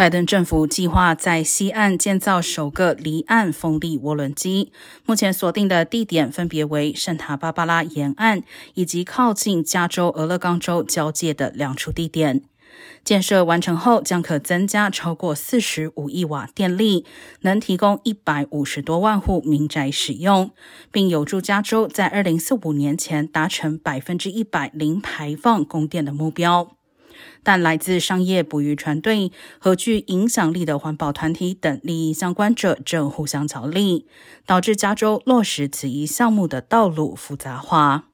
拜登政府计划在西岸建造首个离岸风力涡轮机，目前锁定的地点分别为圣塔芭芭拉沿岸以及靠近加州俄勒冈州交界的两处地点。建设完成后，将可增加超过四十五亿瓦电力，能提供一百五十多万户民宅使用，并有助加州在二零四五年前达成百分之一百零排放供电的目标。但来自商业捕鱼船队和具影响力的环保团体等利益相关者正互相角力，导致加州落实此一项目的道路复杂化。